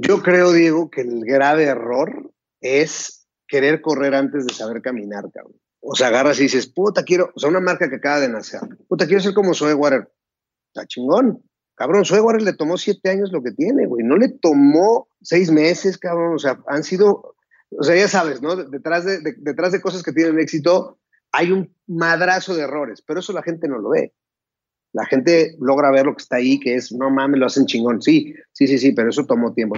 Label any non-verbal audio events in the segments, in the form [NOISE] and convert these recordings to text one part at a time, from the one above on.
Yo creo, Diego, que el grave error es querer correr antes de saber caminar, cabrón. O sea, agarras y dices, puta, quiero, o sea, una marca que acaba de nacer, puta, quiero ser como Zoe Water. Está chingón. Cabrón, Zoe Water le tomó siete años lo que tiene, güey. No le tomó seis meses, cabrón. O sea, han sido, o sea, ya sabes, ¿no? Detrás de, detrás de cosas que tienen éxito hay un madrazo de errores, pero eso la gente no lo ve. La gente logra ver lo que está ahí, que es, no mames, lo hacen chingón. Sí, sí, sí, sí, pero eso tomó tiempo.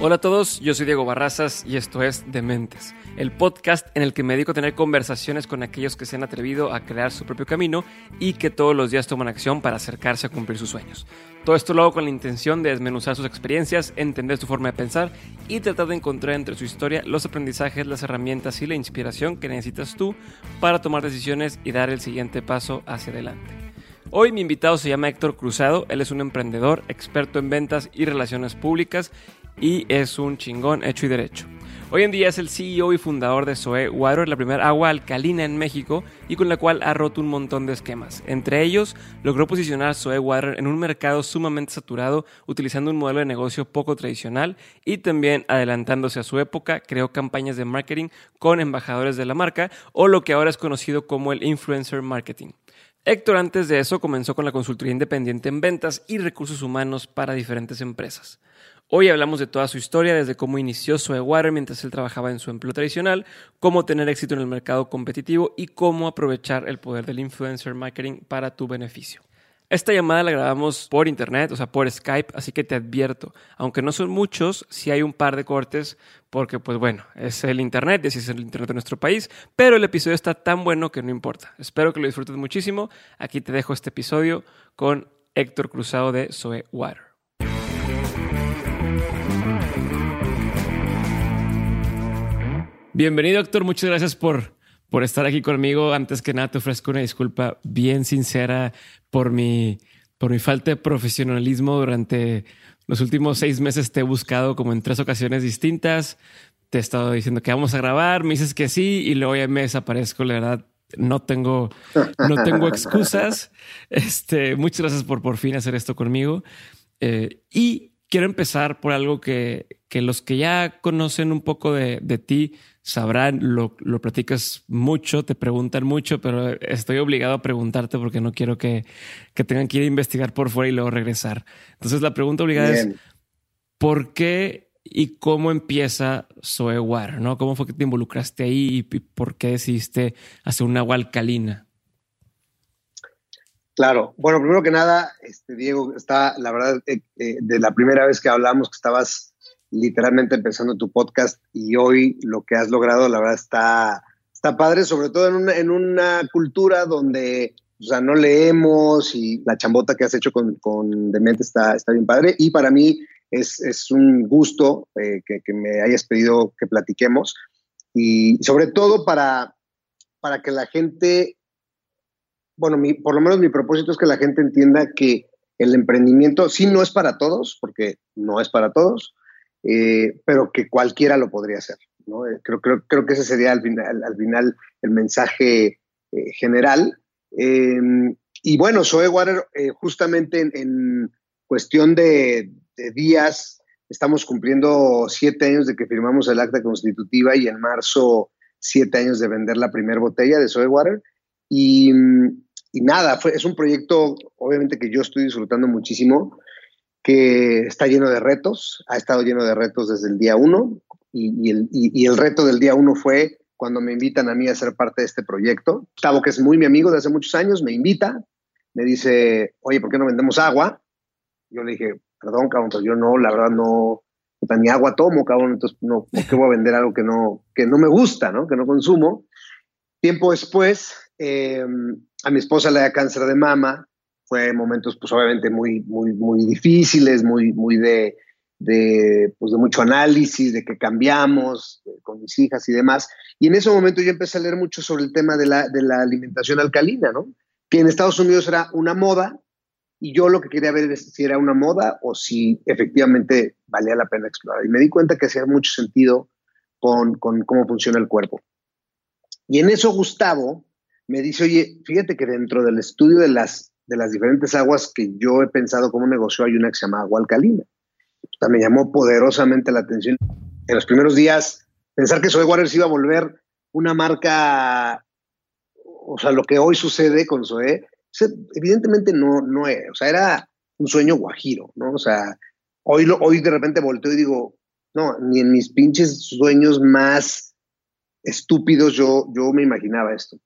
Hola a todos, yo soy Diego Barrazas y esto es Dementes, el podcast en el que me dedico a tener conversaciones con aquellos que se han atrevido a crear su propio camino y que todos los días toman acción para acercarse a cumplir sus sueños. Todo esto lo hago con la intención de desmenuzar sus experiencias, entender su forma de pensar y tratar de encontrar entre su historia los aprendizajes, las herramientas y la inspiración que necesitas tú para tomar decisiones y dar el siguiente paso hacia adelante. Hoy mi invitado se llama Héctor Cruzado, él es un emprendedor, experto en ventas y relaciones públicas y es un chingón hecho y derecho. Hoy en día es el CEO y fundador de Soe Water, la primera agua alcalina en México y con la cual ha roto un montón de esquemas. Entre ellos, logró posicionar Soe Water en un mercado sumamente saturado utilizando un modelo de negocio poco tradicional y también adelantándose a su época, creó campañas de marketing con embajadores de la marca o lo que ahora es conocido como el influencer marketing. Héctor antes de eso comenzó con la consultoría independiente en ventas y recursos humanos para diferentes empresas. Hoy hablamos de toda su historia, desde cómo inició Water mientras él trabajaba en su empleo tradicional, cómo tener éxito en el mercado competitivo y cómo aprovechar el poder del influencer marketing para tu beneficio. Esta llamada la grabamos por internet, o sea, por Skype, así que te advierto, aunque no son muchos, sí hay un par de cortes, porque pues bueno, es el internet, y así es el internet de nuestro país, pero el episodio está tan bueno que no importa. Espero que lo disfrutes muchísimo. Aquí te dejo este episodio con Héctor Cruzado de Soe Water. Bienvenido, doctor. Muchas gracias por, por estar aquí conmigo. Antes que nada, te ofrezco una disculpa bien sincera por mi, por mi falta de profesionalismo durante los últimos seis meses. Te he buscado como en tres ocasiones distintas. Te he estado diciendo que vamos a grabar, me dices que sí y luego ya me desaparezco. La verdad, no tengo, no tengo excusas. Este, muchas gracias por por fin hacer esto conmigo. Eh, y quiero empezar por algo que, que los que ya conocen un poco de, de ti sabrán, lo, lo, platicas mucho, te preguntan mucho, pero estoy obligado a preguntarte porque no quiero que, que tengan que ir a investigar por fuera y luego regresar. Entonces la pregunta obligada es, ¿por qué y cómo empieza Zoe Water? ¿no? ¿Cómo fue que te involucraste ahí y por qué decidiste hacer una agua alcalina? Claro, bueno, primero que nada, este, Diego, está, la verdad, eh, eh, de la primera vez que hablamos, que estabas literalmente empezando tu podcast y hoy lo que has logrado, la verdad, está, está padre, sobre todo en una, en una cultura donde o sea, no leemos y la chambota que has hecho con, con Demente está, está bien padre. Y para mí es, es un gusto eh, que, me hayas pedido que platiquemos. Y sobre todo para, para que la gente, bueno, mi, por lo menos mi propósito es que la gente entienda que el emprendimiento sí no es para todos, porque no es para todos, eh, pero que cualquiera lo podría hacer. ¿no? Eh, creo, creo, creo, que ese sería al final, al final el mensaje eh, general. Em, y bueno, Zoe Water, justamente en, en cuestión de, de, días, estamos cumpliendo siete años de que firmamos el acta constitutiva y en marzo siete años de vender la primera botella de Zoe Water. Y, y nada, fue, es un proyecto obviamente que yo estoy disfrutando muchísimo que está lleno de retos, ha estado lleno de retos desde el día uno y, el, y, el, reto del día uno fue cuando me invitan a mí a ser parte de este proyecto. Gustavo, que es muy mi amigo de hace muchos años, me invita, me dice, oye, ¿por qué no vendemos agua? Yo le dije, perdón, cabrón, pues yo no, la verdad no, ni agua tomo, cabrón, entonces no, ¿por qué voy a vender algo que no, que no me gusta, ¿no? que no consumo? Tiempo después, eh, a mi esposa le da cáncer de mama, fue momentos pues obviamente muy, muy, muy difíciles, muy, muy de, de, pues, de mucho análisis, de que cambiamos con mis hijas y demás. Y en ese momento yo empecé a leer mucho sobre el tema de la, de la alimentación alcalina, ¿no? Que en Estados Unidos era una moda y yo lo que quería ver es si era una moda o si efectivamente valía la pena explorar. Y me di cuenta que hacía mucho sentido con, con cómo funciona el cuerpo. Y en eso Gustavo me dice, oye, fíjate que dentro del estudio de las, de las diferentes aguas que yo he pensado como negocio, hay una que se llama agua alcalina. me llamó poderosamente la atención. En los primeros días, pensar que Soy Water se iba a volver una marca, o sea, lo que hoy sucede con Zoe, evidentemente no, no es, o sea, era un sueño guajiro, ¿no? O sea, hoy, hoy de repente volteo y digo, no, ni en mis pinches sueños más estúpidos yo, yo me imaginaba esto.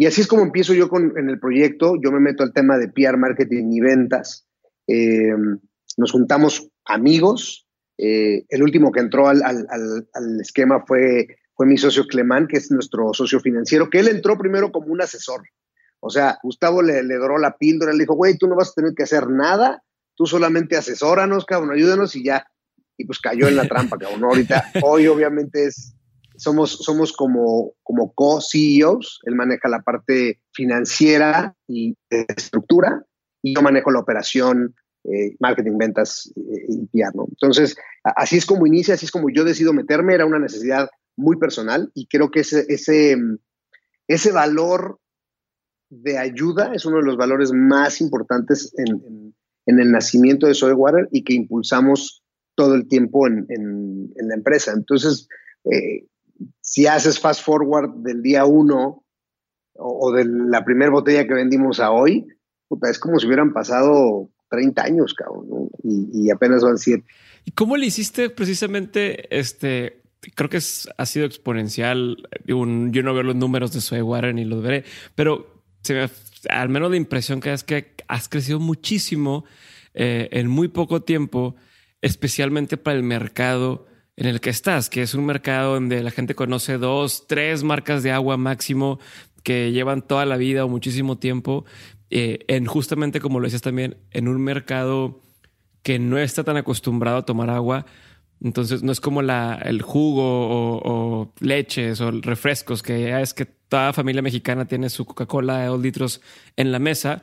Y así es como empiezo yo con, en el proyecto, yo me meto al tema de PR, marketing y ventas. Eh, nos juntamos amigos. Eh, el último que entró al, al, al, esquema fue, fue mi socio Clemán, que es nuestro socio financiero, que él entró primero como un asesor. O sea, Gustavo le, le doró la píldora, le dijo, güey, tú no vas a tener que hacer nada, tú solamente asesóranos, cabrón, ayúdanos y ya. Y pues cayó en la trampa, cabrón. Ahorita, [LAUGHS] hoy obviamente es, somos, somos como, como co-CEOs, él maneja la parte financiera y estructura, y yo manejo la operación, eh, marketing, ventas eh, y PR, ¿no? Entonces, así es como inicia, así es como yo decido meterme, era una necesidad muy personal y creo que ese, ese, ese valor de ayuda es uno de los valores más importantes en, en, el nacimiento de Water y que impulsamos todo el tiempo en, en la empresa. Entonces, eh, si haces fast forward del día uno o, de la primera botella que vendimos a hoy, es como si hubieran pasado 30 años, cabrón, y, apenas van 7. ¿Y cómo le hiciste precisamente este? Creo que ha sido exponencial. yo no veo los números de Swaywater ni los veré, pero al menos la impresión que es que has crecido muchísimo eh, en muy poco tiempo, especialmente para el mercado en el que estás, que es un mercado donde la gente conoce dos, tres marcas de agua máximo que llevan toda la vida o muchísimo tiempo, eh, en justamente como lo dices también, en un mercado que no está tan acostumbrado a tomar agua. Entonces no es como la, el jugo o, leches o refrescos, que ya es que toda familia mexicana tiene su Coca-Cola de dos litros en la mesa.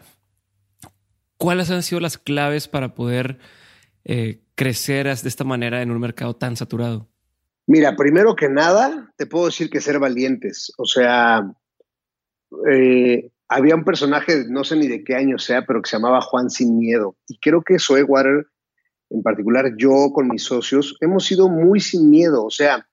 ¿Cuáles han sido las claves para poder eh, crecer de esta manera en un mercado tan saturado? Mira, primero que nada, te puedo decir que ser valientes. O sea, eh, había un personaje, no sé ni de qué año sea, pero que se llamaba Juan Sin Miedo. Y creo que Water, en particular yo con mis socios, hemos sido muy sin miedo. O sea,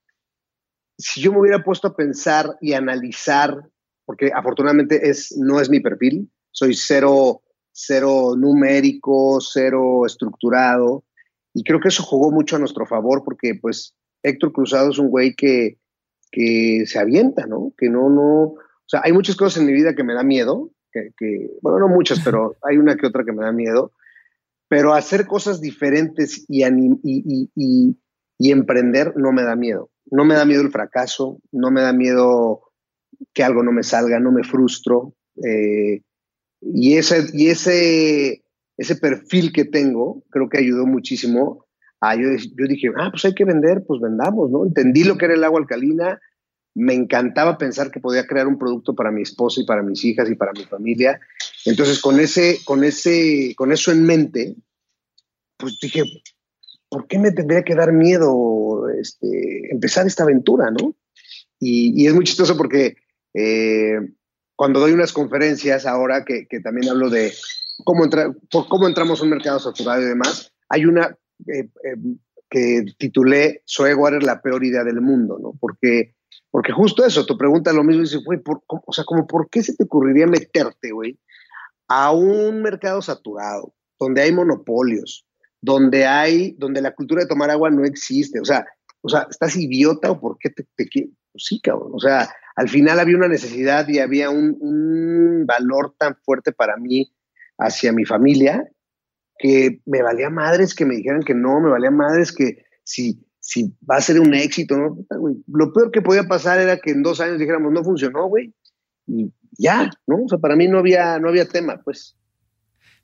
si yo me hubiera puesto a pensar y analizar, porque afortunadamente es, no es mi perfil, soy cero, cero numérico, cero estructurado, y creo que eso jugó mucho a nuestro favor porque pues Héctor Cruzado es un güey que, que se avienta, ¿no? Que no, no, o sea, hay muchas cosas en mi vida que me da miedo, que, que, bueno, no muchas, pero [LAUGHS] hay una que otra que me da miedo, pero hacer cosas diferentes y, y, y, y, emprender no me da miedo. No me da miedo el fracaso, no me da miedo que algo no me salga, no me frustro. Eh, y ese, y ese, ese perfil que tengo, creo que ayudó muchísimo. A, yo, yo dije, ah, pues hay que vender, pues vendamos, ¿no? Entendí lo que era el agua alcalina, me encantaba pensar que podía crear un producto para mi esposa y para mis hijas y para mi familia. Entonces, con, ese, con, ese, con eso en mente, pues dije, ¿por qué me tendría que dar miedo este, empezar esta aventura, no? Y, es muy chistoso porque eh, cuando doy unas conferencias ahora, que, que también hablo de, cómo, por cómo entramos a un mercado saturado y demás, hay una eh, eh, que titulé Soy Water la peor idea del mundo, ¿no? Porque, porque justo eso, tu pregunta lo mismo y dices, güey, o sea, como, ¿por qué se te ocurriría meterte, güey, a un mercado saturado, donde hay monopolios, donde hay, donde la cultura de tomar agua no existe? O sea, o sea, ¿estás idiota o por qué te, te pues sí, cabrón. O sea, al final había una necesidad y había un valor tan fuerte para mí hacia mi familia que me valía madres que me dijeran que no, me valía madres que si, si va a ser un éxito, ¿no? Lo peor que podía pasar era que en dos años dijéramos, no funcionó, güey. Y ya, ¿no? O sea, para mí no había, no había tema, pues.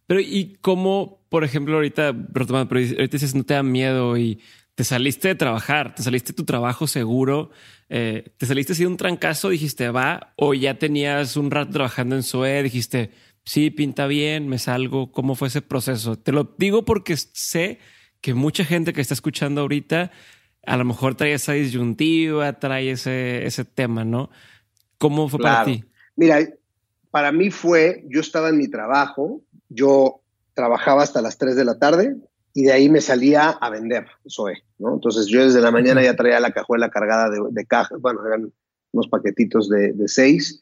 Pero, ¿y cómo, por ejemplo, ahorita, retomando, pero ahorita dices, no te da miedo y te saliste de trabajar, te saliste de tu trabajo seguro, eh, te saliste sin un trancazo, dijiste, va, o ya tenías un rato trabajando en SOE, dijiste, sí, pinta bien, me salgo. ¿Cómo fue ese proceso? Te lo digo porque sé que mucha gente que está escuchando ahorita a lo mejor trae esa disyuntiva, trae ese, ese tema, ¿no? ¿Cómo fue para ti? Mira, para mí fue, yo estaba en mi trabajo, yo trabajaba hasta las 3 de la tarde y de ahí me salía a vender Zoe, ¿no? Entonces yo desde la mañana ya traía la cajuela cargada de, de cajas, bueno, eran unos paquetitos de, de seis,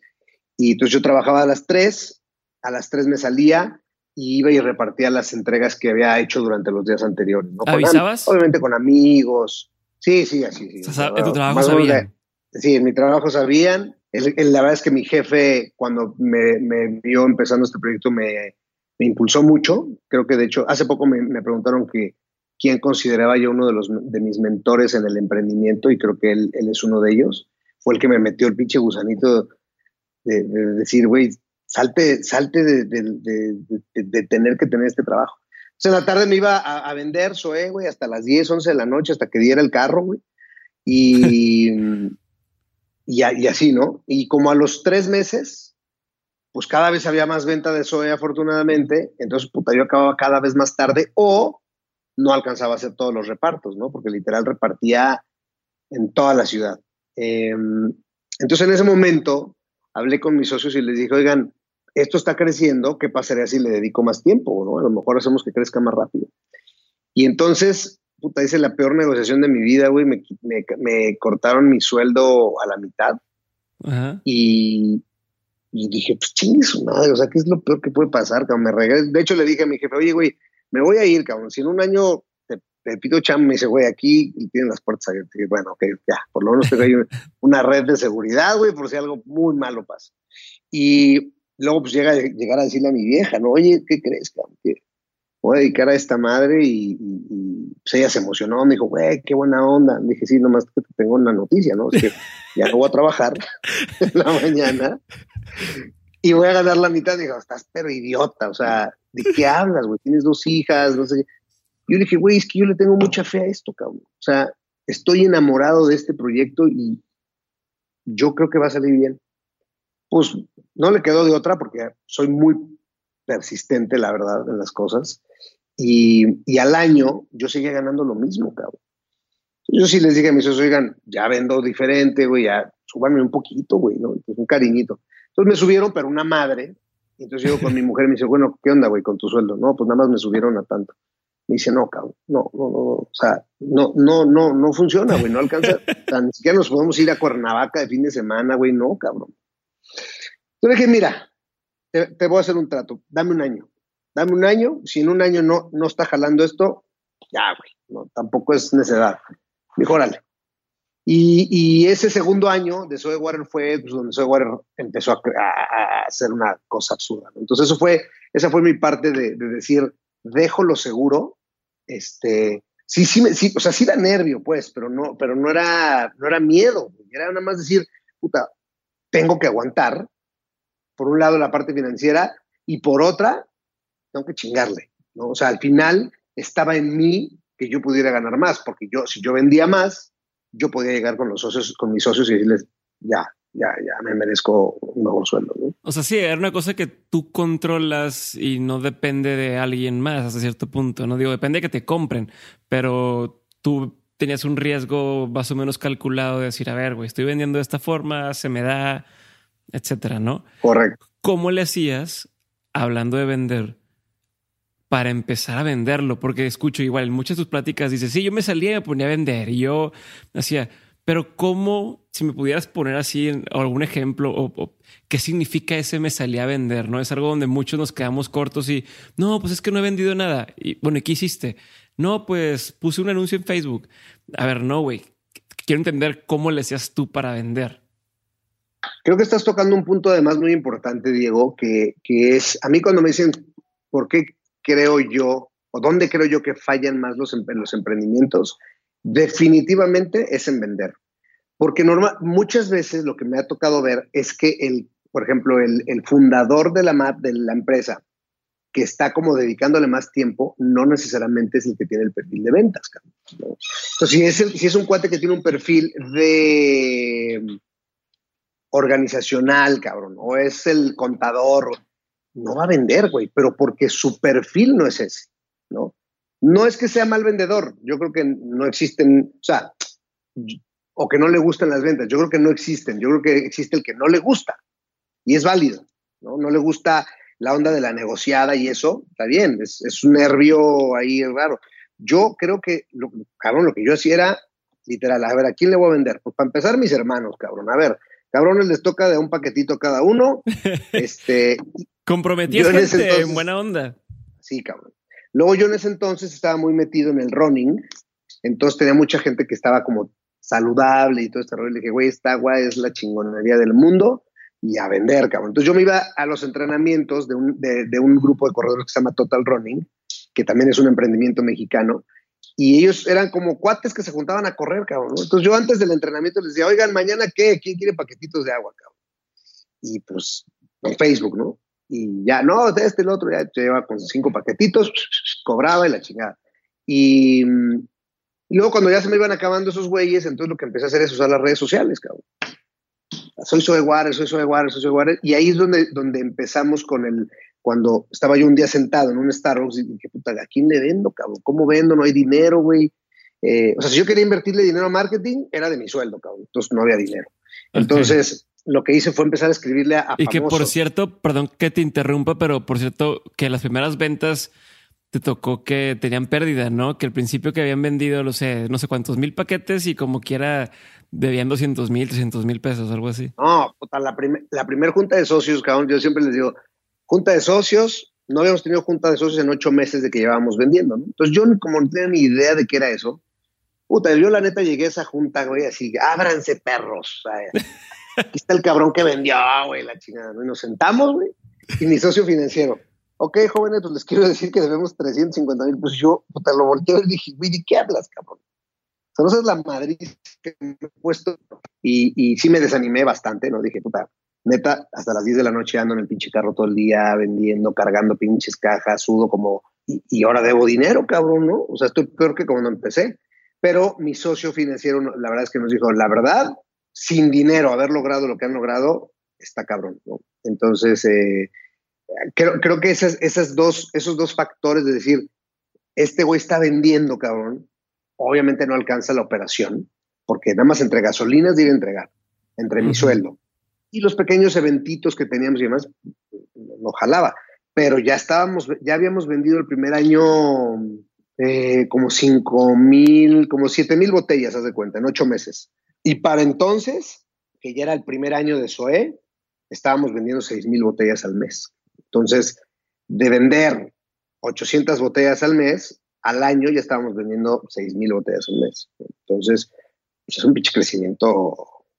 y entonces yo trabajaba a las 3, a las 3 me salía y iba y repartía las entregas que había hecho durante los días anteriores. ¿no? ¿Avisabas? obviamente con amigos. Sí, sí, así. Sí, o sea, en tu trabajo sabían. sí, en mi trabajo sabían. la verdad es que mi jefe, cuando me, me vio empezando este proyecto, me, me, impulsó mucho. Creo que, de hecho, hace poco me, me, preguntaron que quién consideraba yo uno de, los, de mis mentores en el emprendimiento y creo que él, él es uno de ellos. Fue el que me metió el pinche gusanito de, de decir, güey, salte, salte de, de, tener que tener este trabajo. Entonces en la tarde me iba a, vender Zoe, güey, hasta las 10, 11 de la noche, hasta que diera el carro, güey. Y, [LAUGHS] y, y, así, ¿no? Y como a los tres meses, pues cada vez había más venta de Zoe, afortunadamente. Entonces, puta, yo acababa cada vez más tarde o no alcanzaba a hacer todos los repartos, ¿no? Porque literal repartía en toda la ciudad. Em, entonces, en ese momento, hablé con mis socios y les dije, oigan, esto está creciendo, ¿qué pasaría si le dedico más tiempo? ¿no? A lo mejor hacemos que crezca más rápido. Y entonces, puta, hice la peor negociación de mi vida, güey, me, me, cortaron mi sueldo a la mitad. Y, y, dije, pues chingue su madre, o sea, ¿qué es lo peor que puede pasar? Cabrón? Me regalé. De hecho, le dije a mi jefe, oye, güey, me voy a ir, cabrón, si en un año te, pido cham, me dice, güey, aquí tienen las puertas abiertas. Y bueno, ok, ya, por lo menos tengo ahí [LAUGHS] una red de seguridad, güey, por si algo muy malo pasa. Y luego pues llega llegar a decirle a mi vieja, ¿no? Oye, ¿qué crees, cabrón? Voy a dedicar a esta madre y, pues ella se emocionó, me dijo, güey, qué buena onda. Le dije, sí, nomás que te tengo una noticia, ¿no? Es que ya no voy a trabajar [LAUGHS] en la mañana y voy a ganar la mitad. Digo, estás pero idiota, o sea, ¿de qué hablas, güey? Tienes dos hijas, no sé. Yo le dije, güey, es que yo le tengo mucha fe a esto, cabrón. O sea, estoy enamorado de este proyecto y yo creo que va a salir bien. Pues no le quedó de otra porque soy muy persistente, la verdad, en las cosas. Y, y al año yo seguía ganando lo mismo, cabrón. Yo sí les dije a mis socios, oigan, ya vendo diferente, güey, ya súbanme un poquito, güey, ¿no? un cariñito. Entonces me subieron, pero una madre. Entonces yo con mi mujer me dice, bueno, ¿qué onda, güey, con tu sueldo? No, pues nada más me subieron a tanto. Me dice, no, cabrón, no, no, no, o sea, no, no, no, no funciona, güey, no alcanza, o ni siquiera nos podemos ir a Cuernavaca de fin de semana, güey, no, cabrón. Yo dije, mira, te, voy a hacer un trato, dame un año, dame un año, si en un año no, no está jalando esto, ya, güey, no, tampoco es necesidad. Mejorale. Y, y, ese segundo año de Zoe Water fue pues, donde Zoe Water empezó a, a, hacer una cosa absurda. Entonces, eso fue, esa fue mi parte de, de decir, dejo lo seguro, este, sí, sí, sí, o sea, sí da nervio, pues, pero no, pero no era, no era miedo, era nada más decir, puta, tengo que aguantar, por un lado la parte financiera, y por otra, tengo que chingarle, ¿no? O sea, al final estaba en mí que yo pudiera ganar más, porque yo, si yo vendía más, yo podía llegar con los socios, con mis socios y decirles, ya, ya, ya me merezco un mejor sueldo. O sea, sí, era una cosa que tú controlas y no depende de alguien más hasta cierto punto. No digo, depende de que te compren, pero tú tenías un riesgo más o menos calculado de decir, a ver, güey, estoy vendiendo de esta forma, se me da, etcétera, ¿no? Correcto. ¿Cómo le hacías, hablando de vender, para empezar a venderlo? Porque escucho igual en muchas de tus pláticas, dices, sí, yo me salía y me ponía a vender y yo hacía, pero ¿cómo, si me pudieras poner así en, algún ejemplo, o, qué significa ese me salía a vender? ¿No? Es algo donde muchos nos quedamos cortos y, no, pues es que no he vendido nada. Y bueno, ¿qué hiciste? No, pues puse un anuncio en Facebook. A ver, no, güey. Quiero entender cómo le hacías tú para vender. Creo que estás tocando un punto además muy importante, Diego, que, que es, a mí cuando me dicen, ¿por qué creo yo, o dónde creo yo que fallan más los, emprendimientos? definitivamente es en vender. Porque normal, muchas veces lo que me ha tocado ver es que el, por ejemplo, el, fundador de la, de la empresa que está como dedicándole más tiempo, no necesariamente es el que tiene el perfil de ventas. Entonces, si es, si es un cuate que tiene un perfil de organizacional, cabrón, o es el contador, no va a vender, güey, pero porque su perfil no es ese, ¿no? No es que sea mal vendedor, yo creo que no existen, o sea, o que no le gustan las ventas, yo creo que no existen, yo creo que existe el que no le gusta y es válido. ¿no? No le gusta la onda de la negociada y eso, está bien, es, es un nervio ahí raro. Yo creo que, lo, cabrón, lo que yo hacía era, literal, a ver, ¿a quién le voy a vender? Pues para empezar, mis hermanos, cabrón. A ver, cabrones les toca de un paquetito cada uno. [LAUGHS] este. Comprometí en, en buena onda. Sí, cabrón. Luego yo en ese entonces estaba muy metido en el running, entonces tenía mucha gente que estaba como saludable y todo este rollo. Le dije, güey, esta agua es la chingonería del mundo y a vender, cabrón. Entonces yo me iba a los entrenamientos de un, de un grupo de corredores que se llama Total Running, que también es un emprendimiento mexicano, y ellos eran como cuates que se juntaban a correr, cabrón. Entonces yo antes del entrenamiento les decía, oigan, mañana qué, ¿quién quiere paquetitos de agua, cabrón? Y pues en Facebook, ¿no? Y ya, no, de este, el otro, ya llevaba con cinco paquetitos, cobraba y la chingada. Y, luego cuando ya se me iban acabando esos güeyes, entonces lo que empecé a hacer es usar las redes sociales, cabrón. Soy Soy Juárez, soy Soy Juárez, soy Soy Juárez. Y ahí es donde, donde empezamos con el, cuando estaba yo un día sentado en un Starbucks y dije, puta, ¿a quién le vendo, cabrón? ¿Cómo vendo? No hay dinero, güey. Eh, o sea, si yo quería invertirle dinero a marketing, era de mi sueldo, cabrón. Entonces no había dinero. Entonces, lo que hice fue empezar a escribirle a, Y que por cierto, perdón que te interrumpa, pero por cierto, que las primeras ventas te tocó que tenían pérdida, ¿no? Que al principio que habían vendido, no sé, no sé cuántos mil paquetes y como quiera debían 200 mil, 300 mil pesos, algo así. No, puta, la, la primera junta de socios, cabrón, yo siempre les digo, junta de socios, no habíamos tenido junta de socios en ocho meses de que llevábamos vendiendo, ¿no? Entonces yo como no tenía ni idea de qué era eso, puta, yo la neta llegué a esa junta, güey, así, ábranse perros, [LAUGHS] aquí está el cabrón que vendió, güey, la chingada, ¿no? Y nos sentamos, güey, y mi socio financiero, ok, jóvenes, pues les quiero decir que debemos 350 mil, pues yo, puta, lo volteé y dije, güey, ¿de qué hablas, cabrón? O sea, no es la Madrid que me he puesto, y, y sí me desanimé bastante, ¿no? Dije, puta, neta, hasta las 10 de la noche ando en el pinche carro todo el día, vendiendo, cargando pinches cajas, sudo como, y, ahora debo dinero, cabrón, ¿no? O sea, estoy peor que cuando empecé. Pero mi socio financiero, la verdad es que nos dijo, la verdad, sin dinero, haber logrado lo que han logrado, está cabrón, ¿no? Entonces, eh, creo, creo que esas, esas dos, esos dos factores de decir, este güey está vendiendo, cabrón, obviamente no alcanza la operación, porque nada más entre gasolinas debe entregar, entre mi sueldo y los pequeños eventitos que teníamos y demás, lo jalaba. Pero ya estábamos, ya habíamos vendido el primer año eh, como 5 mil, como 7 mil botellas, haz de cuenta, en ocho meses. Y para entonces, que ya era el primer año de SOE, estábamos vendiendo 6 mil botellas al mes. Entonces, de vender 800 botellas al mes, al año ya estábamos vendiendo 6 mil botellas al mes. Entonces, pues, es un pinche crecimiento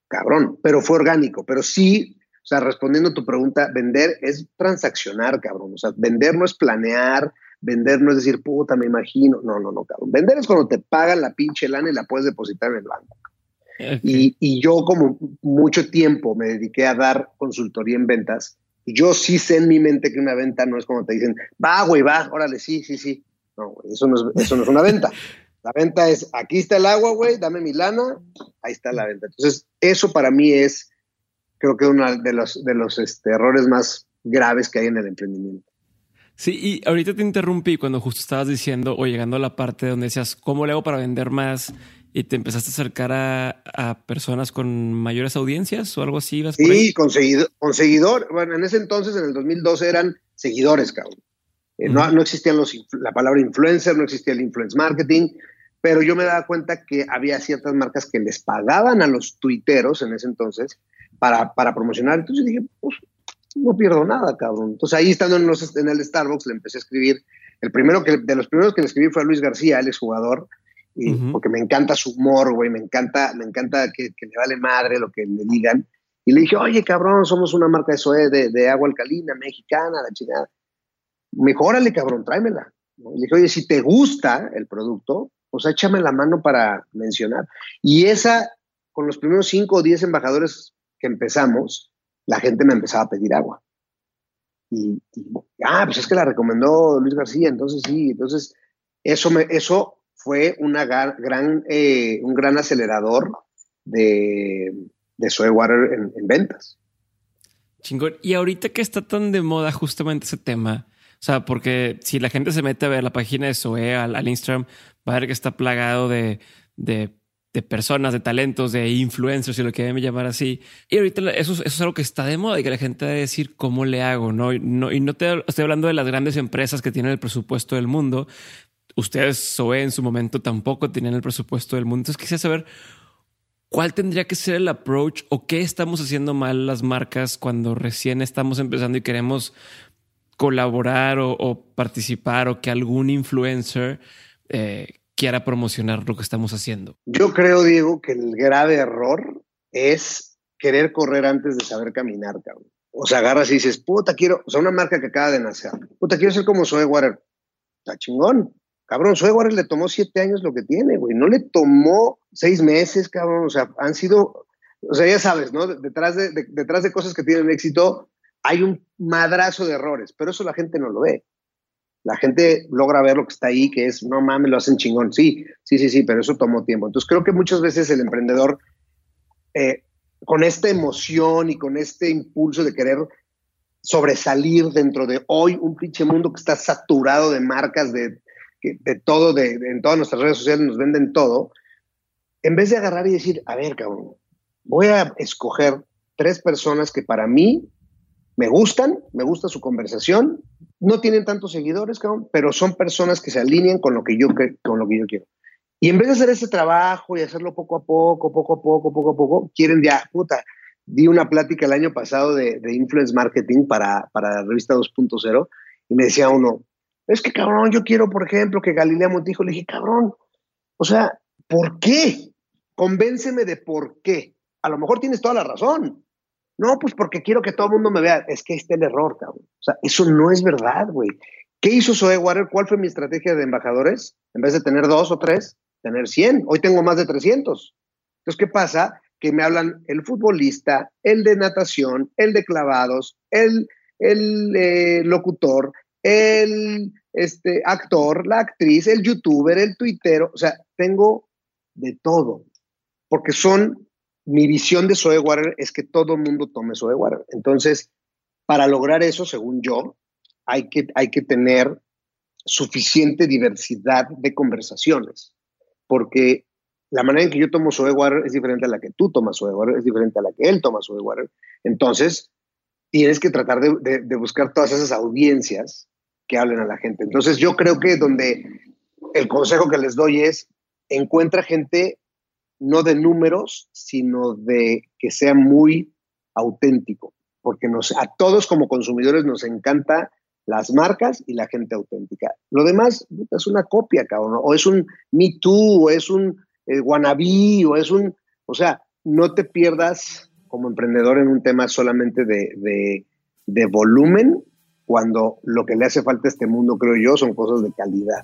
cabrón, pero fue orgánico, pero sí, o sea, respondiendo a tu pregunta, vender es transaccionar, cabrón, o sea, vender no es planear, vender no es decir, puta, me imagino, no, no, no, cabrón, vender es cuando te pagan la pinche lana y la puedes depositar en el banco. Y, y, yo como mucho tiempo me dediqué a dar consultoría en ventas, yo sí sé en mi mente que una venta no es como te dicen, va, güey, va, órale, sí, sí, sí. No, eso no es, eso no es una venta. [LAUGHS] La venta es, aquí está el agua, güey, dame mi lana, ahí está la venta. Entonces, eso para mí es, creo que uno de los, de los este, errores más graves que hay en el emprendimiento. Sí, y ahorita te interrumpí cuando justo estabas diciendo o llegando a la parte donde decías, ¿cómo le hago para vender más? Y te empezaste a acercar a, personas con mayores audiencias o algo así. sí, con, seguidor, Bueno, en ese entonces, en el 2012, eran seguidores, cabrón. Eh, no, no existían los, la palabra influencer, no existía el influence marketing pero yo me daba cuenta que había ciertas marcas que les pagaban a los tuiteros en ese entonces para, para promocionar. Entonces dije, pues no pierdo nada, cabrón. Entonces ahí estando en, los, en el Starbucks le empecé a escribir. El primero que, de los primeros que le escribí fue a Luis García, el exjugador, y, porque me encanta su humor, güey, me encanta, me encanta que, le vale madre lo que le digan. Y le dije, oye, cabrón, somos una marca de SOE de, de agua alcalina, mexicana, la chingada. Mejórale, cabrón, tráemela. Y le dije, oye, si te gusta el producto, pues échame la mano para mencionar. Y esa, con los primeros cinco o diez embajadores que empezamos, la gente me empezaba a pedir agua. Y, ah, pues es que la recomendó Luis García, entonces sí, entonces eso, eso fue una gran, eh, un gran acelerador de, de Soy Water en, ventas. Chingón. Y ahorita que está tan de moda justamente ese tema, o sea, porque si la gente se mete a ver la página de Soe al, Instagram, va a ver que está plagado de, de personas, de talentos, de influencers, y lo que me llamar así. Y ahorita eso, eso, es algo que está de moda y que la gente debe decir cómo le hago, ¿no? Y no, te estoy hablando de las grandes empresas que tienen el presupuesto del mundo. Ustedes, SOE, en su momento tampoco tenían el presupuesto del mundo. Entonces quisiera saber cuál tendría que ser el approach o qué estamos haciendo mal las marcas cuando recién estamos empezando y queremos colaborar o, participar o que algún influencer eh, quiera promocionar lo que estamos haciendo? Yo creo, Diego, que el grave error es querer correr antes de saber caminar, cabrón. O sea, agarras y dices, puta, quiero, o sea, una marca que acaba de nacer, puta, quiero ser como Zoe Water. Está chingón. Cabrón, Zoe Water le tomó siete años lo que tiene, güey. No le tomó seis meses, cabrón. O sea, han sido, o sea, ya sabes, ¿no? Detrás de, detrás de cosas que tienen éxito hay un madrazo de errores, pero eso la gente no lo ve la gente logra ver lo que está ahí, que es, no mames, lo hacen chingón. Sí, sí, sí, sí, pero eso tomó tiempo. Entonces creo que muchas veces el emprendedor, eh, con esta emoción y con este impulso de querer sobresalir dentro de hoy un pinche mundo que está saturado de marcas, de, de todo, de, en todas nuestras redes sociales nos venden todo, en vez de agarrar y decir, a ver, cabrón, voy a escoger tres personas que para mí me gustan, me gusta su conversación, no tienen tantos seguidores, pero son personas que se alinean con lo que yo, con lo que yo quiero. Y en vez de hacer ese trabajo y hacerlo poco a poco, poco a poco, poco a poco, quieren ya, puta, di una plática el año pasado de, influence marketing para, para la revista 2.0 y me decía uno, es que cabrón, yo quiero, por ejemplo, que Galilea Montijo, le dije, cabrón, o sea, ¿por qué? Convénceme de por qué. A lo mejor tienes toda la razón, no, pues porque quiero que todo el mundo me vea. Es que ahí está el error, cabrón. O sea, eso no es verdad, güey. ¿Qué hizo Zoe Water? ¿Cuál fue mi estrategia de embajadores? En vez de tener dos o tres, tener 100. Hoy tengo más de 300. Entonces, ¿qué pasa? Que me hablan el futbolista, el de natación, el de clavados, el, el eh, locutor, el este, actor, la actriz, el youtuber, el tuitero. O sea, tengo de todo. Porque son mi visión de Soe Water es que todo el mundo tome Soe Water. Entonces, para lograr eso, según yo, hay que, hay que tener suficiente diversidad de conversaciones, porque la manera en que yo tomo Soe Water es diferente a la que tú tomas Soe Water, es diferente a la que él toma Soe Water. Entonces, tienes que tratar de, de buscar todas esas audiencias que hablen a la gente. Entonces, yo creo que donde el consejo que les doy es, encuentra gente no de números, sino de que sea muy auténtico, porque nos, a todos como consumidores nos encanta las marcas y la gente auténtica. Lo demás es una copia, cabrón, o es un Me Too, o es un eh, wannabe, o es un... O sea, no te pierdas como emprendedor en un tema solamente de, de volumen, cuando lo que le hace falta a este mundo, creo yo, son cosas de calidad.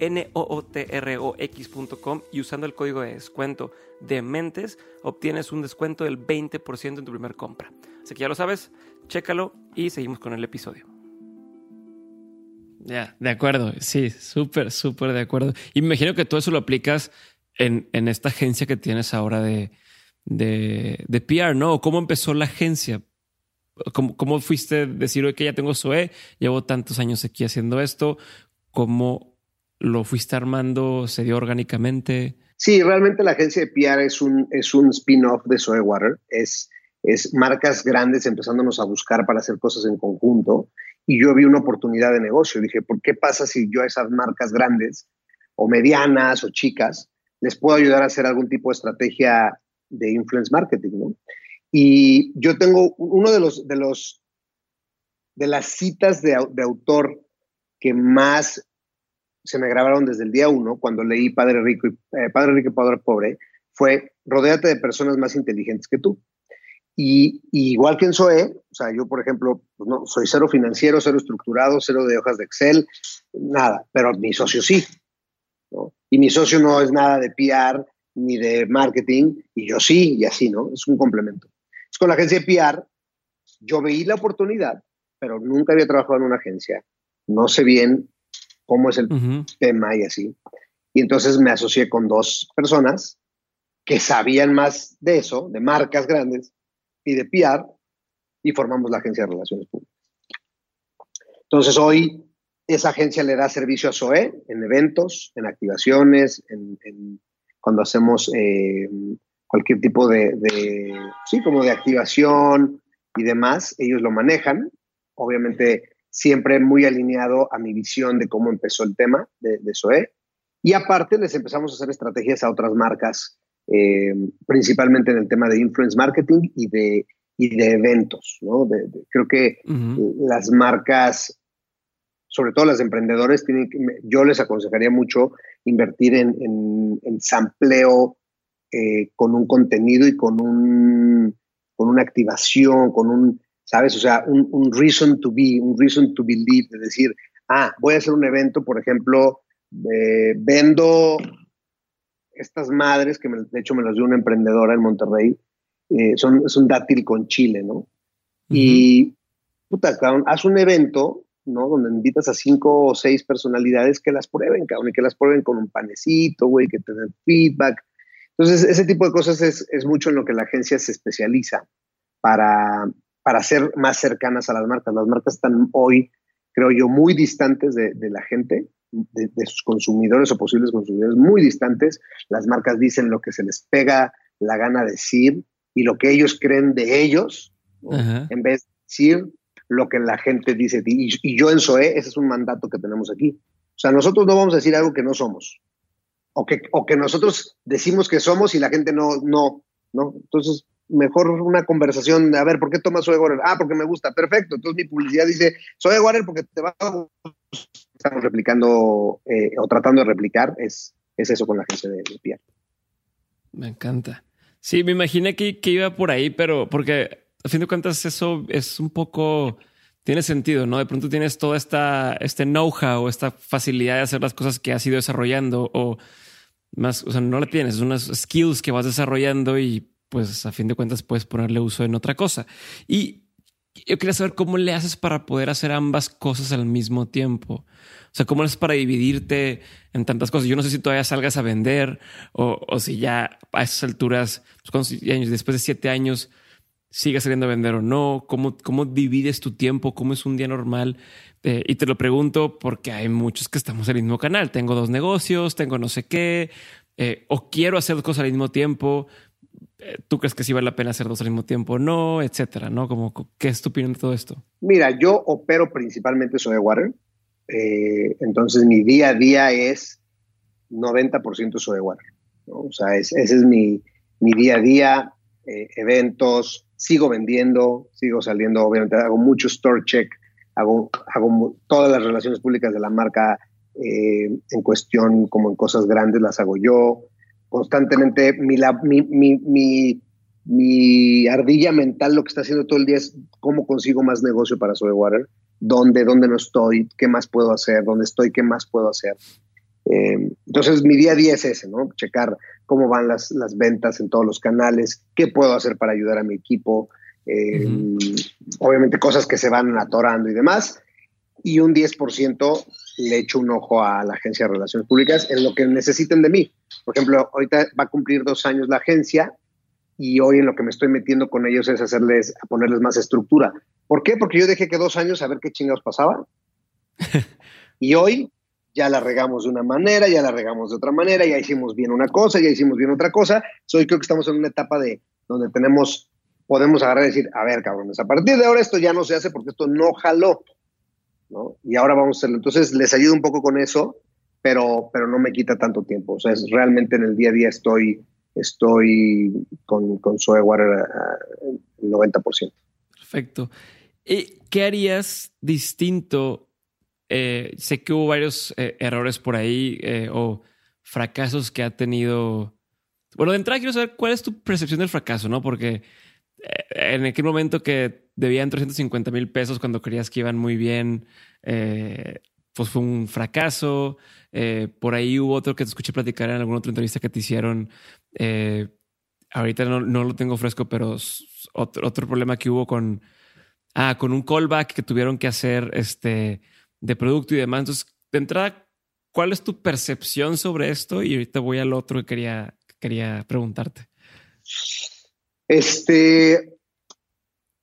N-O-O-T-R-O-X.com y usando el código de descuento de Mentes obtienes un descuento del 20% en tu primer compra. Así que ya lo sabes, chécalo y seguimos con el episodio. Ya, de acuerdo. Sí, súper, súper de acuerdo. Y me imagino que todo eso lo aplicas en, en esta agencia que tienes ahora de, de, de PR, ¿no? ¿Cómo empezó la agencia? ¿Cómo, cómo fuiste decir que ya tengo SOE, llevo tantos años aquí haciendo esto? ¿Cómo lo fuiste armando? ¿Se dio orgánicamente? Sí, realmente la agencia de PR es un, es un spin-off de SOE Water. Es, es marcas grandes empezándonos a buscar para hacer cosas en conjunto y yo vi una oportunidad de negocio. Dije, ¿por qué pasa si yo a esas marcas grandes o medianas o chicas les puedo ayudar a hacer algún tipo de estrategia de influence marketing? ¿no? Y yo tengo uno de los, de los de las citas de, autor que más se me grabaron desde el día uno, cuando leí Padre Rico y eh, Padre Rico Padre Pobre, fue rodéate de personas más inteligentes que tú. Y, igual que en SOE, o sea, yo, por ejemplo, pues no, soy cero financiero, cero estructurado, cero de hojas de Excel, nada, pero mi socio sí. Y mi socio no es nada de PR ni de marketing, y yo sí, y así, ¿no? Es un complemento. Es con la agencia de PR, yo veí la oportunidad, pero nunca había trabajado en una agencia. No sé bien cómo es el tema y así. Y entonces me asocié con dos personas que sabían más de eso, de marcas grandes y de PR, y formamos la agencia de relaciones públicas. Entonces hoy esa agencia le da servicio a SOE en eventos, en activaciones, en, cuando hacemos eh, cualquier tipo de, sí, como de activación y demás, ellos lo manejan. Obviamente siempre muy alineado a mi visión de cómo empezó el tema de, de SOE. Y aparte les empezamos a hacer estrategias a otras marcas, eh, principalmente en el tema de influence marketing y de, y de eventos. ¿no? creo que las marcas sobre todo las emprendedores, tienen yo les aconsejaría mucho invertir en, en, sampleo eh, con un contenido y con, un, con una activación, con un, ¿sabes? O sea, un, reason to be, un reason to believe, de decir, ah, voy a hacer un evento, por ejemplo, eh, vendo estas madres, que de hecho me las dio una emprendedora en Monterrey, eh, son, es un dátil con chile, ¿no? Y, puta, haz un evento ¿no? Donde invitas a cinco o seis personalidades que las prueben, cabrón, y que las prueben con un panecito, güey, que te den feedback. Entonces, ese tipo de cosas es, mucho en lo que la agencia se especializa para, para ser más cercanas a las marcas. Las marcas están hoy, creo yo, muy distantes de, la gente, de, sus consumidores o posibles consumidores, muy distantes. Las marcas dicen lo que se les pega la gana decir y lo que ellos creen de ellos, en vez de decir lo que la gente dice Y, y yo en SOE, ese es un mandato que tenemos aquí. O sea, nosotros no vamos a decir algo que no somos. O que, o que nosotros decimos que somos y la gente no, no, ¿no? Entonces, mejor una conversación de, a ver, ¿por qué tomas Soe Water? Ah, porque me gusta, perfecto. Entonces mi publicidad dice, Soe Water porque te va a Estamos replicando eh, o tratando de replicar, es, es eso con la agencia de, de Me encanta. Sí, me imaginé que, que, iba por ahí, pero porque a fin de cuentas eso es un poco, tiene sentido, ¿no? De pronto tienes toda esta, este know-how, esta facilidad de hacer las cosas que has ido desarrollando o más, o sea, no la tienes, es unas skills que vas desarrollando y pues a fin de cuentas puedes ponerle uso en otra cosa. Y yo quería saber cómo le haces para poder hacer ambas cosas al mismo tiempo. O sea, cómo le haces para dividirte en tantas cosas. Yo no sé si todavía salgas a vender o, o si ya a esas alturas, pues, después de siete años, sigue saliendo a vender o no, cómo, cómo divides tu tiempo, cómo es un día normal. Eh, y te lo pregunto porque hay muchos que estamos en el mismo canal. Tengo dos negocios, tengo no sé qué, eh, o quiero hacer cosas al mismo tiempo. Eh, ¿Tú crees que sí vale la pena hacer dos al mismo tiempo? No, etcétera, ¿no? Como, ¿Qué es tu opinión de todo esto? Mira, yo opero principalmente sobre water. entonces mi día a día es 90% sobre water. O sea, ese es mi, mi día a día, eventos, sigo vendiendo, sigo saliendo, obviamente hago mucho store check, hago, hago todas las relaciones públicas de la marca eh, en cuestión, como en cosas grandes, las hago yo. Constantemente, mi, mi, mi, mi, ardilla mental lo que está haciendo todo el día es cómo consigo más negocio para Water, dónde, dónde no estoy, qué más puedo hacer, dónde estoy, qué más puedo hacer. Eh, entonces, mi día a día es ese, ¿no? Checar cómo van las, las, ventas en todos los canales, qué puedo hacer para ayudar a mi equipo, eh, obviamente cosas que se van atorando y demás. Y un 10% le echo un ojo a la agencia de relaciones públicas en lo que necesiten de mí. Por ejemplo, ahorita va a cumplir dos años la agencia y hoy en lo que me estoy metiendo con ellos es hacerles, a ponerles más estructura. ¿Por qué? Porque yo dejé que dos años a ver qué chingados pasaba. [LAUGHS] y hoy ya la regamos de una manera, ya la regamos de otra manera, ya hicimos bien una cosa, ya hicimos bien otra cosa. Soy creo que estamos en una etapa de donde tenemos, podemos agarrar y decir, a ver, cabrones, a partir de ahora esto ya no se hace porque esto no jaló, Y ahora vamos a hacerlo. Entonces les ayudo un poco con eso, pero, pero no me quita tanto tiempo. O sea, es, realmente en el día a día estoy, estoy con, con Water el 90%. Perfecto. ¿Qué harías distinto? Eh, sé que hubo varios eh, errores por ahí eh, o fracasos que ha tenido. Bueno, de entrada quiero saber cuál es tu percepción del fracaso, ¿no? Porque en aquel momento que debían 350 mil pesos cuando creías que iban muy bien, pues fue un fracaso. por ahí hubo otro que te escuché platicar en alguna otra entrevista que te hicieron. ahorita no, lo tengo fresco, pero otro, otro problema que hubo con Ah, con un callback que tuvieron que hacer este, de producto y demás. Entonces, de entrada, ¿cuál es tu percepción sobre esto? Y ahorita voy al otro que quería, quería preguntarte. Este,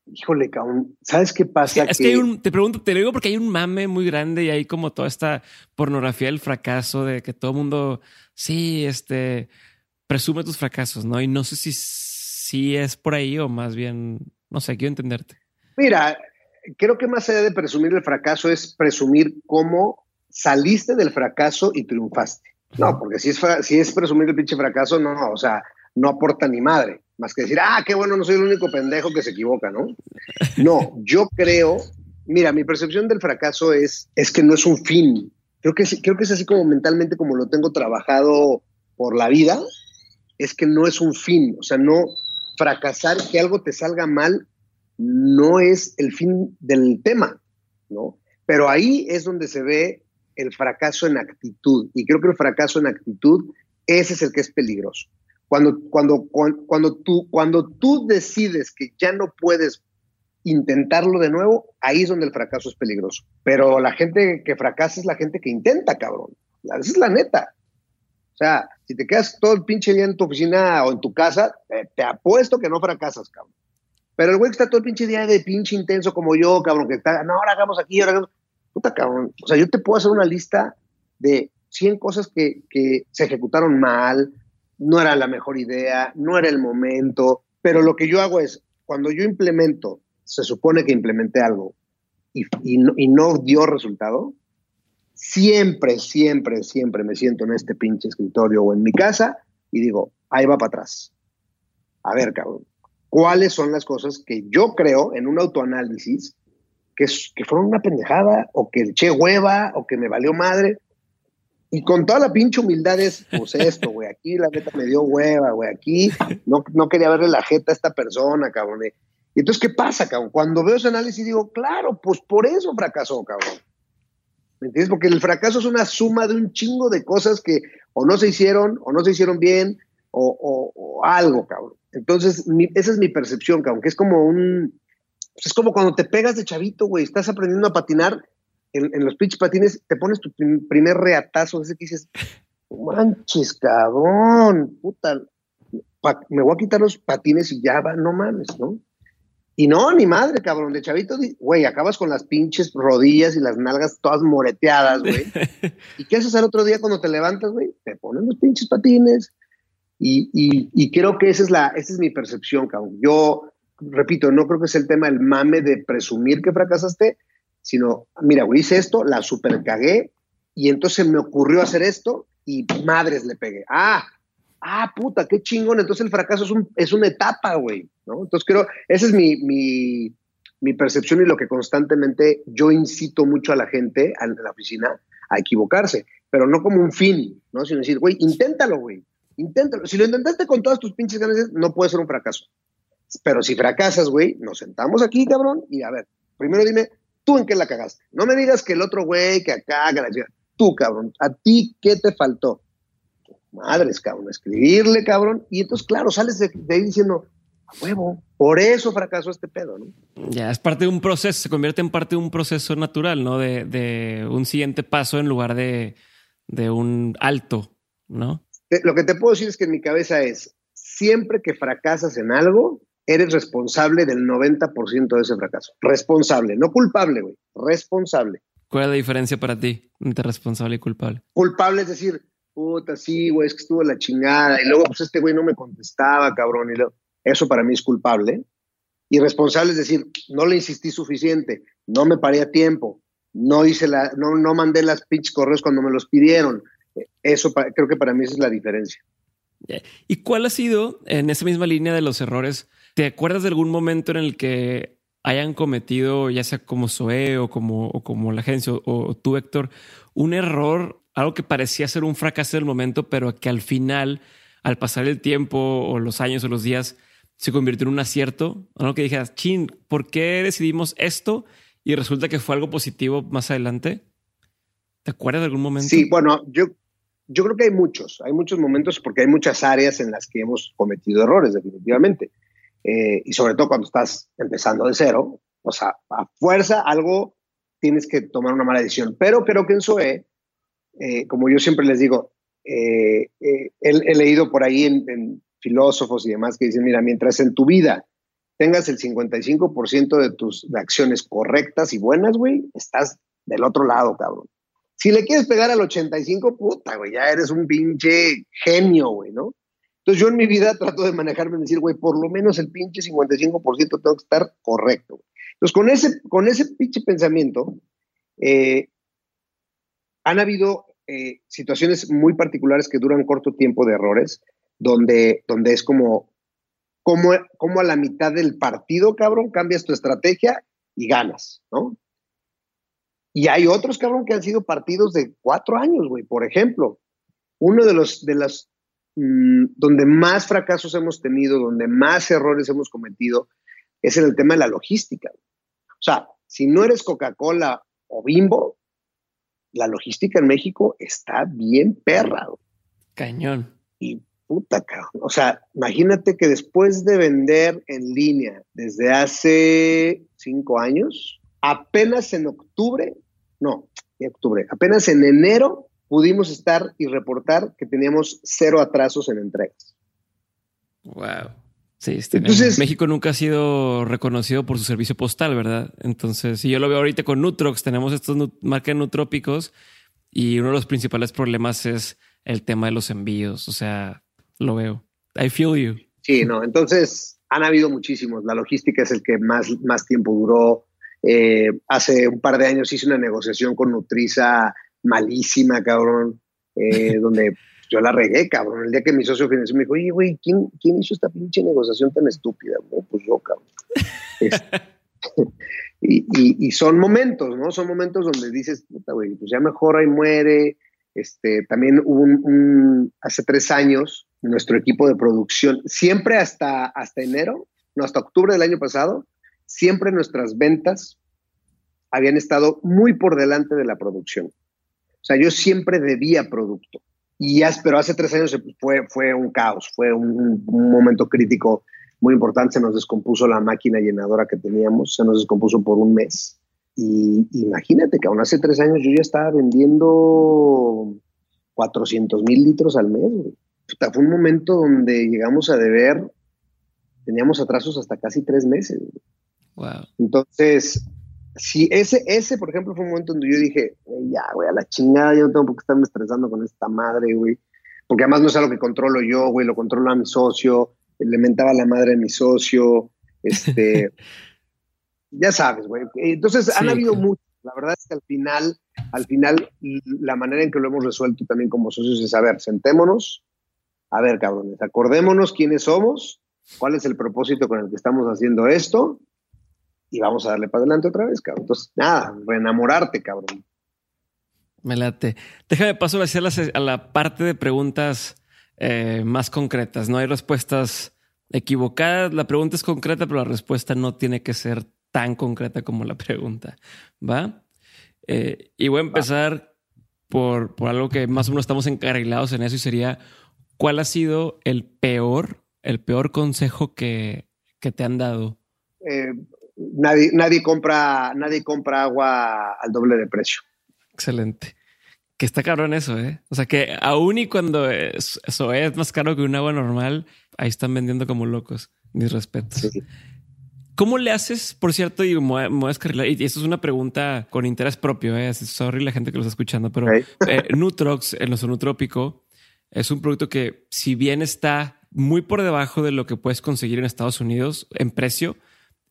híjole, cabrón, ¿sabes qué pasa? Es que, hay un, te pregunto, te lo digo porque hay un mame muy grande y hay como toda esta pornografía del fracaso de que todo el mundo, sí, este, presume tus fracasos, ¿no? Y no sé si, si es por ahí o más bien, no sé, quiero entenderte. Mira, creo que más allá de presumir el fracaso es presumir cómo saliste del fracaso y triunfaste. No, porque si es, si es presumir el pinche fracaso, no, o sea, no aporta ni madre, más que decir, ah, qué bueno, no soy el único pendejo que se equivoca, ¿no? No, yo creo, mira, mi percepción del fracaso es, es que no es un fin. Creo que, creo que es así como mentalmente como lo tengo trabajado por la vida, es que no es un fin, o sea, no fracasar, que algo te salga mal, no es el fin del tema, ¿no? Pero ahí es donde se ve el fracaso en actitud. Y creo que el fracaso en actitud, ese es el que es peligroso. Cuando, cuando, cuando, tú, cuando tú decides que ya no puedes intentarlo de nuevo, ahí es donde el fracaso es peligroso. Pero la gente que fracasa es la gente que intenta, cabrón. Esa es la neta. O sea, si te quedas todo el pinche día en tu oficina o en tu casa, te apuesto que no fracasas, cabrón. Pero el güey que está todo el pinche día de pinche intenso como yo, cabrón, que está, no, ahora hagamos aquí, ahora hagamos. Puta, cabrón. O sea, yo te puedo hacer una lista de 100 cosas que, que se ejecutaron mal, no era la mejor idea, no era el momento, pero lo que yo hago es, cuando yo implemento, se supone que implementé algo y, y, no, dio resultado, siempre, siempre, siempre me siento en este pinche escritorio o en mi casa y digo, ahí va para atrás. A ver, cabrón, cuáles son las cosas que yo creo en un autoanálisis que, que fueron una pendejada o que eché hueva o que me valió madre. Y con toda la pinche humildad es, pues esto, güey, aquí la neta me dio hueva, güey, aquí no, no quería verle la jeta a esta persona, cabrón. Y entonces, ¿qué pasa, cabrón? Cuando veo ese análisis digo, claro, pues por eso fracasó, cabrón. ¿Me entiendes? Porque el fracaso es una suma de un chingo de cosas que o no se hicieron, o no se hicieron bien, o, o algo, cabrón. Entonces, esa es mi percepción, que aunque es como un. Pues es como cuando te pegas de chavito, güey, estás aprendiendo a patinar en, los pitch patines, te pones tu primer reatazo, ese que dices, manches, cabrón, puta, me voy a quitar los patines y ya va, no mames, ¿no? Y no, ni madre, cabrón, de chavito, güey, acabas con las pinches rodillas y las nalgas todas moreteadas, güey. [LAUGHS] ¿Y qué haces al otro día cuando te levantas, güey? Te pones los pinches patines, y, creo que esa es, la, esa es mi percepción, cabrón. Yo, repito, no creo que sea el tema del mame de presumir que fracasaste, sino, mira, güey, hice esto, la super cagué, y entonces me ocurrió hacer esto, y madres le pegué. Ah, ah, puta, qué chingón. Entonces el fracaso es, un, es una etapa, güey. Entonces creo, esa es mi, mi, mi, percepción y lo que constantemente yo incito mucho a la gente, a la oficina, a equivocarse, pero no como un fin, ¿no? Sino decir, güey, inténtalo, güey. Inténtalo. Si lo intentaste con todas tus pinches ganas, no puede ser un fracaso. Pero si fracasas, güey, nos sentamos aquí, cabrón, y a ver, primero dime, ¿tú en qué la cagaste? No me digas que el otro güey, que acá, que la chica. Tú, cabrón, ¿a ti qué te faltó? Madres, cabrón, escribirle, cabrón. Y entonces, claro, sales de, ahí diciendo, a huevo, por eso fracasó este pedo, ¿no? Ya, es parte de un proceso, se convierte en parte de un proceso natural, ¿no? De, de un siguiente paso en lugar de, de un alto, ¿no? lo que te puedo decir es que en mi cabeza es, siempre que fracasas en algo, eres responsable del 90% de ese fracaso. Responsable, no culpable, güey, responsable. ¿Cuál es la diferencia para ti entre responsable y culpable? Culpable es decir, puta, sí, güey, es que estuvo la chingada, y luego, pues este güey no me contestaba, cabrón, y eso para mí es culpable. Y responsable es decir, no le insistí suficiente, no me paré a tiempo, no hice la, no, no mandé las pinches correos cuando me los pidieron, eso creo que para mí esa es la diferencia. ¿Y cuál ha sido, en esa misma línea de los errores, te acuerdas de algún momento en el que hayan cometido, ya sea como Zoe o como, como la agencia o, tú, Héctor, un error, algo que parecía ser un fracaso del momento, pero que al final, al pasar el tiempo o los años o los días, se convirtió en un acierto? Algo que dijeras, chin, ¿por qué decidimos esto? Y resulta que fue algo positivo más adelante. ¿Te acuerdas de algún momento? Sí, bueno, yo, yo creo que hay muchos, hay muchos momentos porque hay muchas áreas en las que hemos cometido errores, definitivamente. Eh, y sobre todo cuando estás empezando de cero, o sea, a fuerza algo tienes que tomar una mala decisión. Pero creo que en SOE, eh, como yo siempre les digo, eh, he, leído por ahí en, filósofos y demás que dicen, mira, mientras en tu vida tengas el 55% de tus acciones correctas y buenas, güey, estás del otro lado, cabrón. Si le quieres pegar al 85, puta, güey, ya eres un pinche genio, güey, ¿no? Entonces yo en mi vida trato de manejarme y decir, güey, por lo menos el pinche 55% tengo que estar correcto. Entonces con ese, con ese pinche pensamiento, eh, han habido eh, situaciones muy particulares que duran corto tiempo de errores, donde, donde es como, como, como a la mitad del partido, cabrón, cambias tu estrategia y ganas, ¿no? Y hay otros, cabrón, que han sido partidos de cuatro años, güey. Por ejemplo, uno de los, de las Mm, donde más fracasos hemos tenido, donde más errores hemos cometido, es en el tema de la logística. O sea, si no eres Coca-Cola o Bimbo, la logística en México está bien perra. Cañón. Y puta, cabrón. O sea, imagínate que después de vender en línea desde hace cinco años, apenas en octubre, no, en octubre, apenas en enero pudimos estar y reportar que teníamos cero atrasos en entregas. Wow. Sí, este, Entonces, México nunca ha sido reconocido por su servicio postal, ¿verdad? Entonces, si yo lo veo ahorita con Nutrox, tenemos estos marcas nutrópicos y uno de los principales problemas es el tema de los envíos. O sea, lo veo. I feel you. Sí, no. Entonces, han habido muchísimos. La logística es el que más, más tiempo duró. Eh, hace un par de años hice una negociación con Nutriza malísima, cabrón, eh, [LAUGHS] donde yo la regué, cabrón. El día que mi socio financiero me dijo, oye, güey, ¿quién, ¿quién hizo esta pinche negociación tan estúpida? pues yo, cabrón. [LAUGHS] y, y, son momentos, ¿no? Son momentos donde dices, puta, güey, pues ya mejor ahí muere. Este, también hubo un, hace tres años, nuestro equipo de producción, siempre hasta, hasta enero, no, hasta octubre del año pasado, siempre nuestras ventas habían estado muy por delante de la producción. O sea, yo siempre debía producto. Y ya, pero hace tres años fue, fue un caos, fue un, momento crítico muy importante. Se nos descompuso la máquina llenadora que teníamos, se nos descompuso por un mes. Y imagínate que aún hace tres años yo ya estaba vendiendo 400 mil litros al mes. fue un momento donde llegamos a deber, teníamos atrasos hasta casi tres meses. Wow. Entonces, si ese, ese, por ejemplo, fue un momento donde yo dije, ya, güey, a la chingada, yo no tengo por qué estarme estresando con esta madre, güey. Porque además no es algo que controlo yo, güey, lo controla mi socio, le mentaba la madre de mi socio, este, [LAUGHS] ya sabes, güey. Entonces han habido muchos. La verdad es que al final, al final, la manera en que lo hemos resuelto también como socios es, a ver, sentémonos, a ver, cabrones, acordémonos quiénes somos, cuál es el propósito con el que estamos haciendo esto, y vamos a darle para adelante otra vez, cabrón. Entonces, nada, reenamorarte, cabrón. Me late. Déjame paso a la parte de preguntas eh, más concretas. No hay respuestas equivocadas. La pregunta es concreta, pero la respuesta no tiene que ser tan concreta como la pregunta. ¿Va? Eh, y voy a empezar por, por algo que más o menos estamos encarrilados en eso y sería, ¿cuál ha sido el peor, el peor consejo que, que te han dado? Eh, nadie, nadie, compra, nadie compra agua al doble de precio. Excelente. Que está caro en eso, ¿eh? O sea que aún y cuando eso es más caro que un agua normal, ahí están vendiendo como locos. Mis respetos. ¿Cómo le haces, por cierto, y me voy a y esto es una pregunta con interés propio, ¿eh? sorry la gente que lo está escuchando, pero eh, Nutrox, el nutrópico es un producto que si bien está muy por debajo de lo que puedes conseguir en Estados Unidos en precio,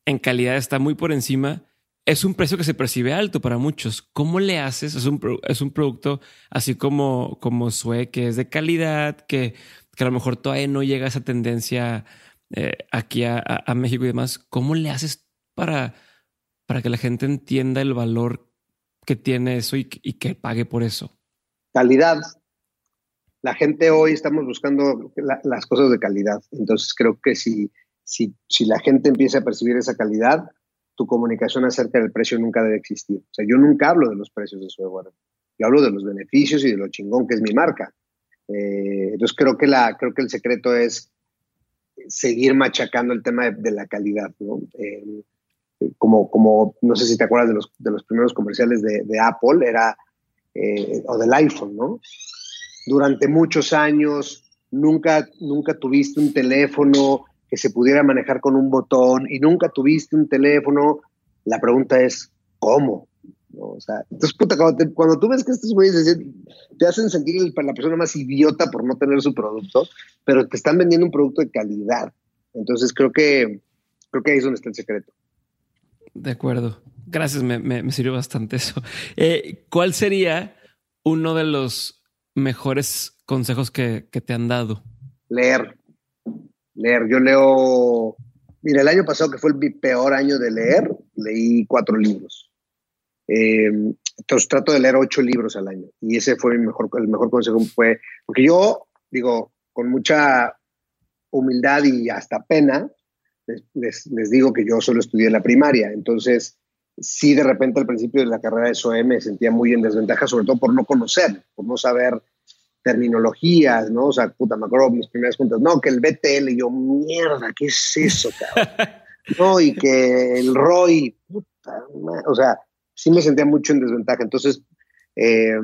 en calidad está muy por encima. Es un precio que se percibe alto para muchos. ¿Cómo le haces? Es un, es un producto así como, como Sue, que es de calidad, que, que a lo mejor todavía no llega a esa tendencia eh, aquí a, México y demás. ¿Cómo le haces para, para que la gente entienda el valor que tiene eso y, que pague por eso? Calidad. La gente hoy estamos buscando las cosas de calidad. Entonces creo que si, si, si la gente empieza a percibir esa calidad, tu comunicación acerca del precio nunca debe existir. O sea, yo nunca hablo de los precios de software. Yo hablo de los beneficios y de lo chingón que es mi marca. Eh, entonces creo que, la, creo que el secreto es seguir machacando el tema de, la calidad. ¿no? Eh, como, como, no sé si te acuerdas de los, de los primeros comerciales de, Apple, era, eh, o del iPhone, ¿no? Durante muchos años nunca, nunca tuviste un teléfono que se pudiera manejar con un botón y nunca tuviste un teléfono. La pregunta es, ¿cómo? O sea, entonces, puta, cuando, tú ves que estos güeyes te hacen sentir la persona más idiota por no tener su producto, pero te están vendiendo un producto de calidad. Entonces, creo que, creo que ahí es donde está el secreto. De acuerdo. Gracias, me, sirvió bastante eso. Eh, ¿Cuál sería uno de los mejores consejos que, que te han dado? Leer. Leer. Yo leo. Mira, el año pasado, que fue el peor año de leer, leí cuatro libros. Eh, entonces trato de leer ocho libros al año y ese fue mi mejor, el mejor consejo fue, porque yo digo, con mucha humildad y hasta pena, les, les, digo que yo solo estudié la primaria, entonces sí de repente al principio de la carrera de SOE me sentía muy en desventaja, sobre todo por no conocer, por no saber terminologías, ¿no? O sea, puta, me acuerdo mis primeras cuentas, no, que el BTL, y yo, mierda, ¿qué es eso, cabrón? [LAUGHS] no, y que el ROI, puta, o sea, sí me sentía mucho en desventaja. Entonces, eh,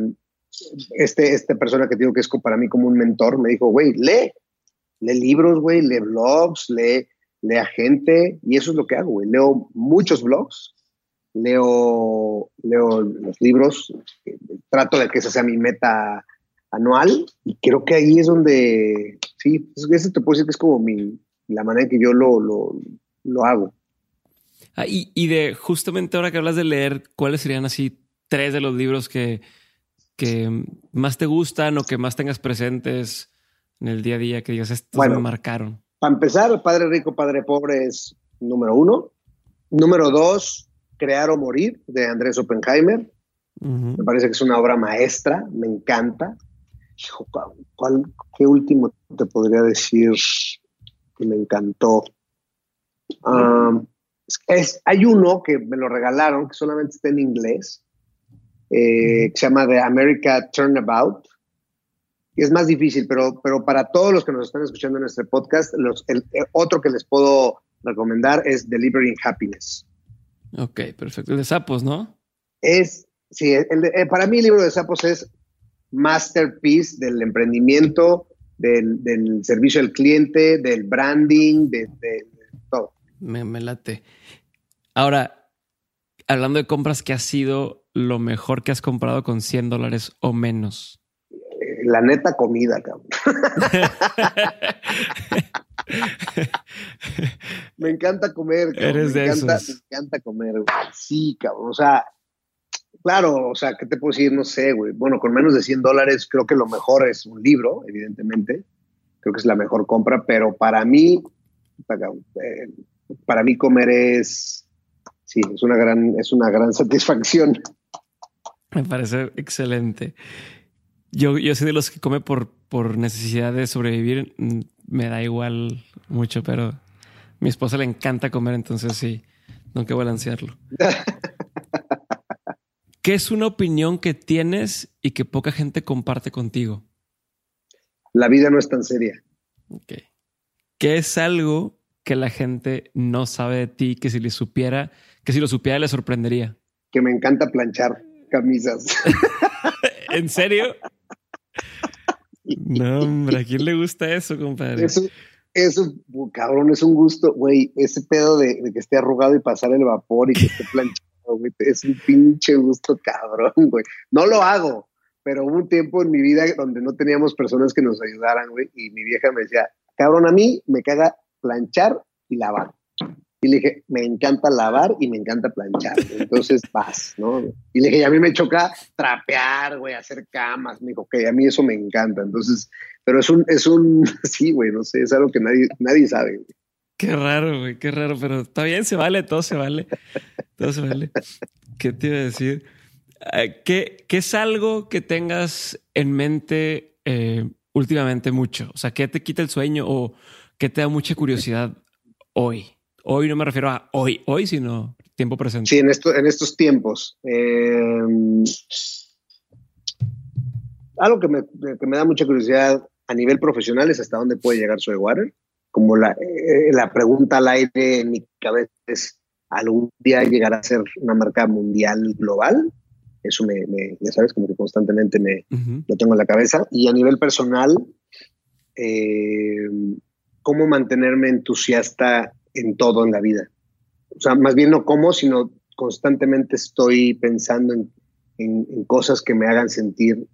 este, esta persona que digo que es para mí como un mentor me dijo, güey, lee, lee libros, güey, lee blogs, lee, lee a gente, y eso es lo que hago, güey. Leo muchos blogs, leo, leo los libros, trato de que esa sea mi meta anual, y creo que ahí es donde, sí, eso te puedo decir que es como mi, la manera en que yo lo, lo, lo hago. Ah, y, de justamente ahora que hablas de leer, ¿cuáles serían así tres de los libros que, que más te gustan o que más tengas presentes en el día a día que digas, estos me marcaron? Para empezar, Padre Rico, Padre Pobre es número uno. Número dos, Crear o Morir, de Andrés Oppenheimer. Me parece que es una obra maestra, me encanta. ¿Cuál, ¿Qué último te podría decir que me encantó? Es, hay uno que me lo regalaron, que solamente está en inglés, eh, que se llama The America Turnabout. Y es más difícil, pero, pero para todos los que nos están escuchando en este podcast, los, el, otro que les puedo recomendar es Delivering Happiness. Ok, perfecto. El de sapos, ¿no? Es, sí, el eh, para mí el libro de sapos es masterpiece del emprendimiento, del, del servicio al cliente, del branding, de, de todo. Me, me, late. Ahora, hablando de compras, ¿qué ha sido lo mejor que has comprado con 100 dólares o menos? La neta comida, cabrón. [LAUGHS] [LAUGHS] me encanta comer, cabrón. Eres me, encanta, me encanta comer, Sí, cabrón. O sea, claro, o sea, ¿qué te puedo decir? No sé, güey. Bueno, con menos de 100 dólares creo que lo mejor es un libro, evidentemente. Creo que es la mejor compra, pero para mí, eh, para mí comer es, sí, es una gran, es una gran [LAUGHS] satisfacción. Me parece excelente. Yo, yo soy de los que come por, por necesidad de sobrevivir. Mm, me da igual mucho, pero a mi esposa le encanta comer, entonces sí, tengo que balancearlo. [LAUGHS] ¿Qué es una opinión que tienes y que poca gente comparte contigo? La vida no es tan seria. Ok. ¿Qué es algo que la gente no sabe de ti, que si le supiera, que si lo supiera le sorprendería? Que me encanta planchar camisas. [LAUGHS] ¿En serio? No, hombre, ¿a quién le gusta eso, compadre? Eso, eso cabrón, es un gusto, güey. Ese pedo de, que esté arrugado y pasar el vapor y que esté planchado, güey, es un pinche gusto, cabrón, güey. No lo hago, pero hubo un tiempo en mi vida donde no teníamos personas que nos ayudaran, güey, y mi vieja me decía, cabrón, a mí me caga planchar y lavar. Y le dije, me encanta lavar y me encanta planchar. Entonces [LAUGHS] vas, ¿no? Y le dije, a mí me choca trapear, güey, hacer camas. Me dijo, que a mí eso me encanta. Entonces, pero es un, es un, [LAUGHS] sí, güey, no sé, es algo que nadie, nadie sabe. Qué raro, güey, qué raro, pero está bien, se vale, todo se vale. Todo se vale. ¿Qué te iba a decir? Eh, ¿Qué, qué es algo que tengas en mente eh, últimamente mucho? O sea, ¿qué te quita el sueño o qué te da mucha curiosidad hoy? Hoy no me refiero a hoy, hoy, sino tiempo presente. Sí, en, esto, en estos tiempos. Eh, algo que me, que me, da mucha curiosidad a nivel profesional es hasta dónde puede llegar Water. Como la, eh, la pregunta al aire en mi cabeza es, ¿algún día llegará a ser una marca mundial global? Eso me, me ya sabes, como que constantemente me, lo tengo en la cabeza. Y a nivel personal, eh, ¿cómo mantenerme entusiasta en todo en la vida? O sea, más bien no cómo, sino constantemente estoy pensando en, en cosas que me hagan sentir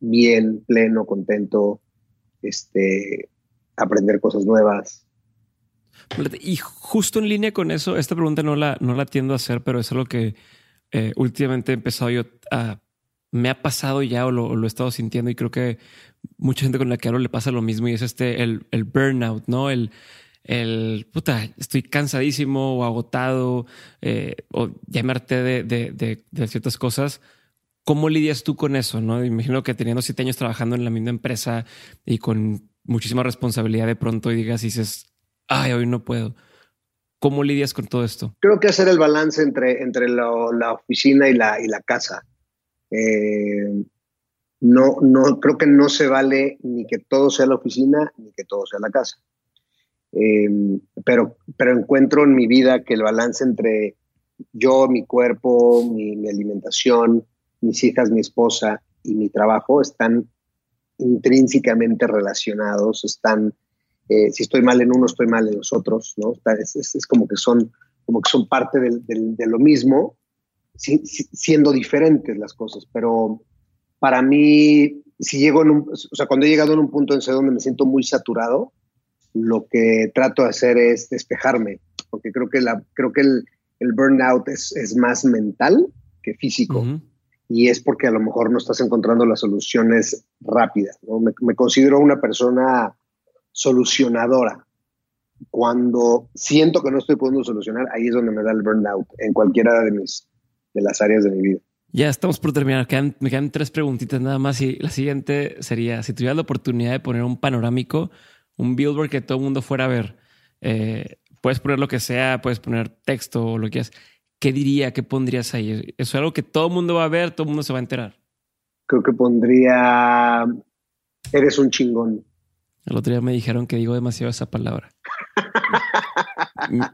bien, pleno, contento, este, aprender cosas nuevas. Y justo en línea con eso, esta pregunta no la, no la tiendo a hacer, pero es algo que eh, últimamente he empezado yo a... Me ha pasado ya o lo, he estado sintiendo y creo que mucha gente con la que hablo le pasa lo mismo y es este, el, el burnout, ¿no? El, el puta, estoy cansadísimo o agotado eh, o ya me harté de, de, ciertas cosas. ¿Cómo lidias tú con eso? No imagino que teniendo siete años trabajando en la misma empresa y con muchísima responsabilidad de pronto y digas y dices, ay, hoy no puedo. ¿Cómo lidias con todo esto? Creo que hacer el balance entre, entre la oficina y la, y la casa. Eh, no, no, creo que no se vale ni que todo sea la oficina ni que todo sea la casa. Eh, pero, pero encuentro en mi vida que el balance entre yo, mi cuerpo, mi alimentación, mis hijas, mi esposa y mi trabajo están intrínsecamente relacionados, están, eh, si estoy mal en uno, estoy mal en los otros, ¿no? Es, es, como, que son, como que son parte del, de lo mismo, siendo diferentes las cosas, pero para mí, si llego en un, o sea, cuando he llegado en un punto en donde me siento muy saturado, lo que trato de hacer es despejarme, porque creo que, la, creo que el, el burnout es, es más mental que físico y es porque a lo mejor no estás encontrando las soluciones rápidas. Me, considero una persona solucionadora. Cuando siento que no estoy pudiendo solucionar, ahí es donde me da el burnout, en cualquiera de, mis, de las áreas de mi vida. Ya estamos por terminar. me quedan tres preguntitas nada más. Y la siguiente sería: si tuvieras la oportunidad de poner un panorámico, un billboard que todo el mundo fuera a ver, eh, puedes poner lo que sea, puedes poner texto o lo que quieras. ¿Qué diría? ¿Qué pondrías ahí? ¿Eso es algo que todo el mundo va a ver, todo el mundo se va a enterar? Creo que pondría, eres un chingón. El otro día me dijeron que digo demasiado esa palabra.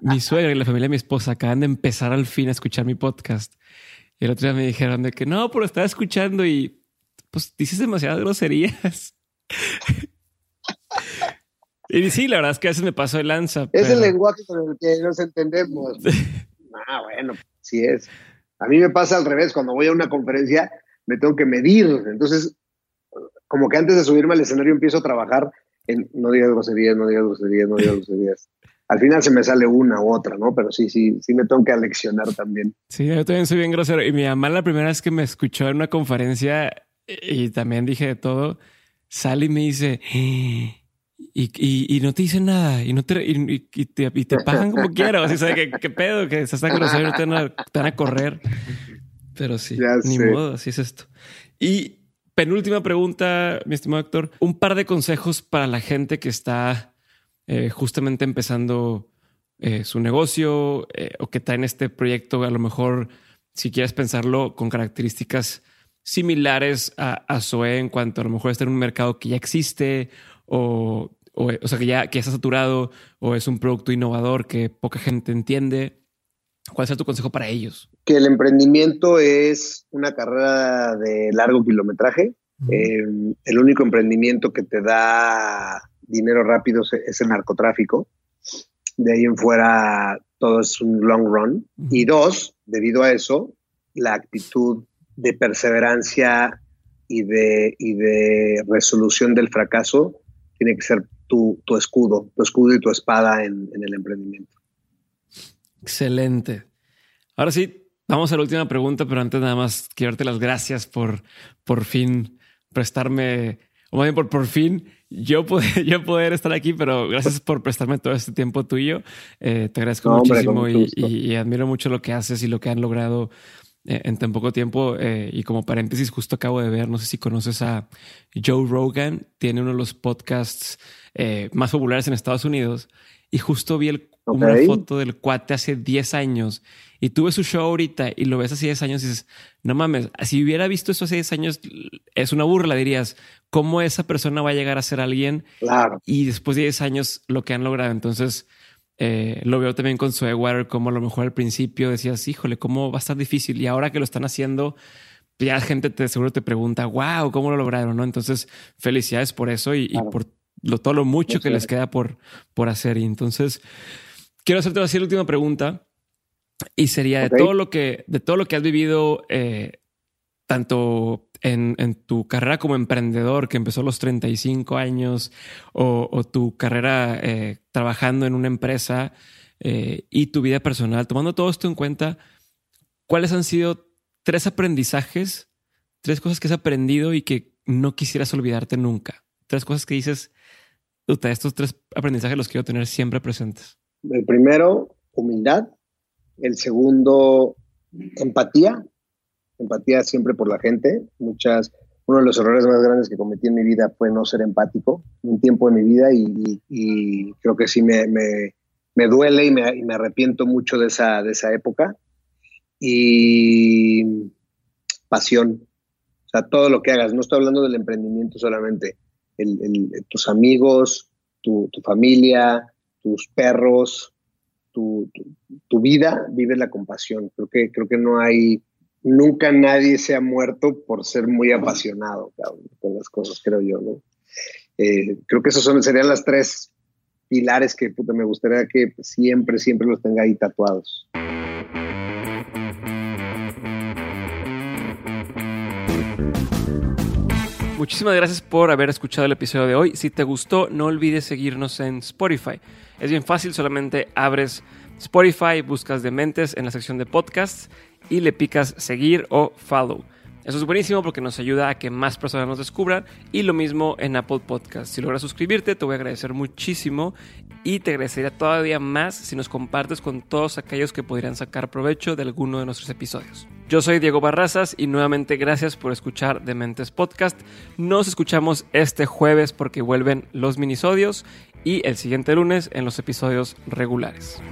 mi, suegra y la familia de mi esposa acaban de empezar al fin a escuchar mi podcast. Y el otro día me dijeron de que no, pero estaba escuchando y pues dices demasiadas groserías. [LAUGHS] y sí, la verdad es que a veces me paso de lanza. Es el lenguaje con el que nos entendemos. [LAUGHS] Ah, bueno, sí es. A mí me pasa al revés, cuando voy a una conferencia me tengo que medir, entonces como que antes de subirme al escenario empiezo a trabajar en no digas groserías, no digas groserías, no digas groserías. Al final se me sale una u otra, ¿no? Pero sí, sí, sí me tengo que aleccionar también. Sí, yo también soy bien grosero. Y mi mamá la primera vez que me escuchó en una conferencia y también dije de todo, sale y me dice, y, y, no te dicen nada y no te, y, te, y te pagan como [LAUGHS] quieras. O sea, ¿qué, ¿qué, pedo? Que estás tan grosero te van, a, te van a correr. Pero sí, ni modo, así es esto. Y penúltima pregunta, mi estimado actor. Un par de consejos para la gente que está eh, justamente empezando eh, su negocio eh, o que está en este proyecto, a lo mejor, si quieres pensarlo, con características similares a, a Zoe en cuanto a lo mejor está en un mercado que ya existe o, o, o sea, que ya, que está saturado o es un producto innovador que poca gente entiende. ¿Cuál es tu consejo para ellos? Que el emprendimiento es una carrera de largo kilometraje. Eh, el único emprendimiento que te da dinero rápido es el narcotráfico. De ahí en fuera todo es un long run. Y dos, debido a eso, la actitud de perseverancia y de, y de resolución del fracaso tiene que ser tu, escudo, tu escudo y tu espada en, el emprendimiento. Excelente. Ahora sí, vamos a la última pregunta, pero antes nada más quiero darte las gracias por por fin prestarme o más bien por, por fin yo poder, [LAUGHS] yo poder estar aquí, pero gracias por prestarme todo este tiempo tuyo. Eh, te agradezco muchísimo y, admiro mucho lo que haces y lo que han logrado en tan poco tiempo. Eh, y como paréntesis, justo acabo de ver, no sé si conoces a Joe Rogan, tiene uno de los podcasts más populares en Estados Unidos. Y justo vi el, una foto del cuate hace 10 años y tuve su show ahorita y lo ves hace 10 años y dices, no mames, si hubiera visto eso hace 10 años, es una burla, dirías, ¿cómo esa persona va a llegar a ser alguien? Claro. Y después de 10 años lo que han logrado. Entonces, eh, lo veo también con Sweatwater, como a lo mejor al principio decías, híjole, cómo va a estar difícil. Y ahora que lo están haciendo, ya gente te seguro te pregunta, wow, ¿cómo lo lograron? ¿no? Entonces, felicidades por eso y, por lo, todo lo mucho que les queda por, por hacer. Y entonces, quiero hacerte así la última pregunta. Y sería de todo lo que, de todo lo que has vivido, eh, tanto en, tu carrera como emprendedor, que empezó a los 35 años, o, tu carrera eh, trabajando en una empresa eh, y tu vida personal, tomando todo esto en cuenta, ¿cuáles han sido tres aprendizajes, tres cosas que has aprendido y que no quisieras olvidarte nunca? Tres cosas que dices, estos tres aprendizajes los quiero tener siempre presentes. El primero, humildad. El segundo, empatía. Empatía siempre por la gente. Muchas, uno de los errores más grandes que cometí en mi vida fue no ser empático un tiempo de mi vida y, creo que sí me, me, duele y me, me, arrepiento mucho de esa, de esa época. Y pasión. O sea, todo lo que hagas. No estoy hablando del emprendimiento solamente. tus amigos, tu, tu familia, tus perros, tu, tu, vida, vive la compasión. Creo que, creo que no hay, nunca nadie se ha muerto por ser muy apasionado con las cosas, creo yo, ¿no? Eh, creo que esos son, serían las tres pilares que me gustaría que siempre, siempre los tenga ahí tatuados. Muchísimas gracias por haber escuchado el episodio de hoy. Si te gustó, no olvides seguirnos en Spotify. Es bien fácil, solamente abres Spotify, buscas Dementes en la sección de podcasts y le picas seguir o follow. Eso es buenísimo porque nos ayuda a que más personas nos descubran y lo mismo en Apple Podcasts. Si logras suscribirte, te voy a agradecer muchísimo y te agradecería todavía más si nos compartes con todos aquellos que podrían sacar provecho de alguno de nuestros episodios. Yo soy Diego Barrazas y nuevamente gracias por escuchar Dementes Podcast. Nos escuchamos este jueves porque vuelven los minisodios y el siguiente lunes en los episodios regulares.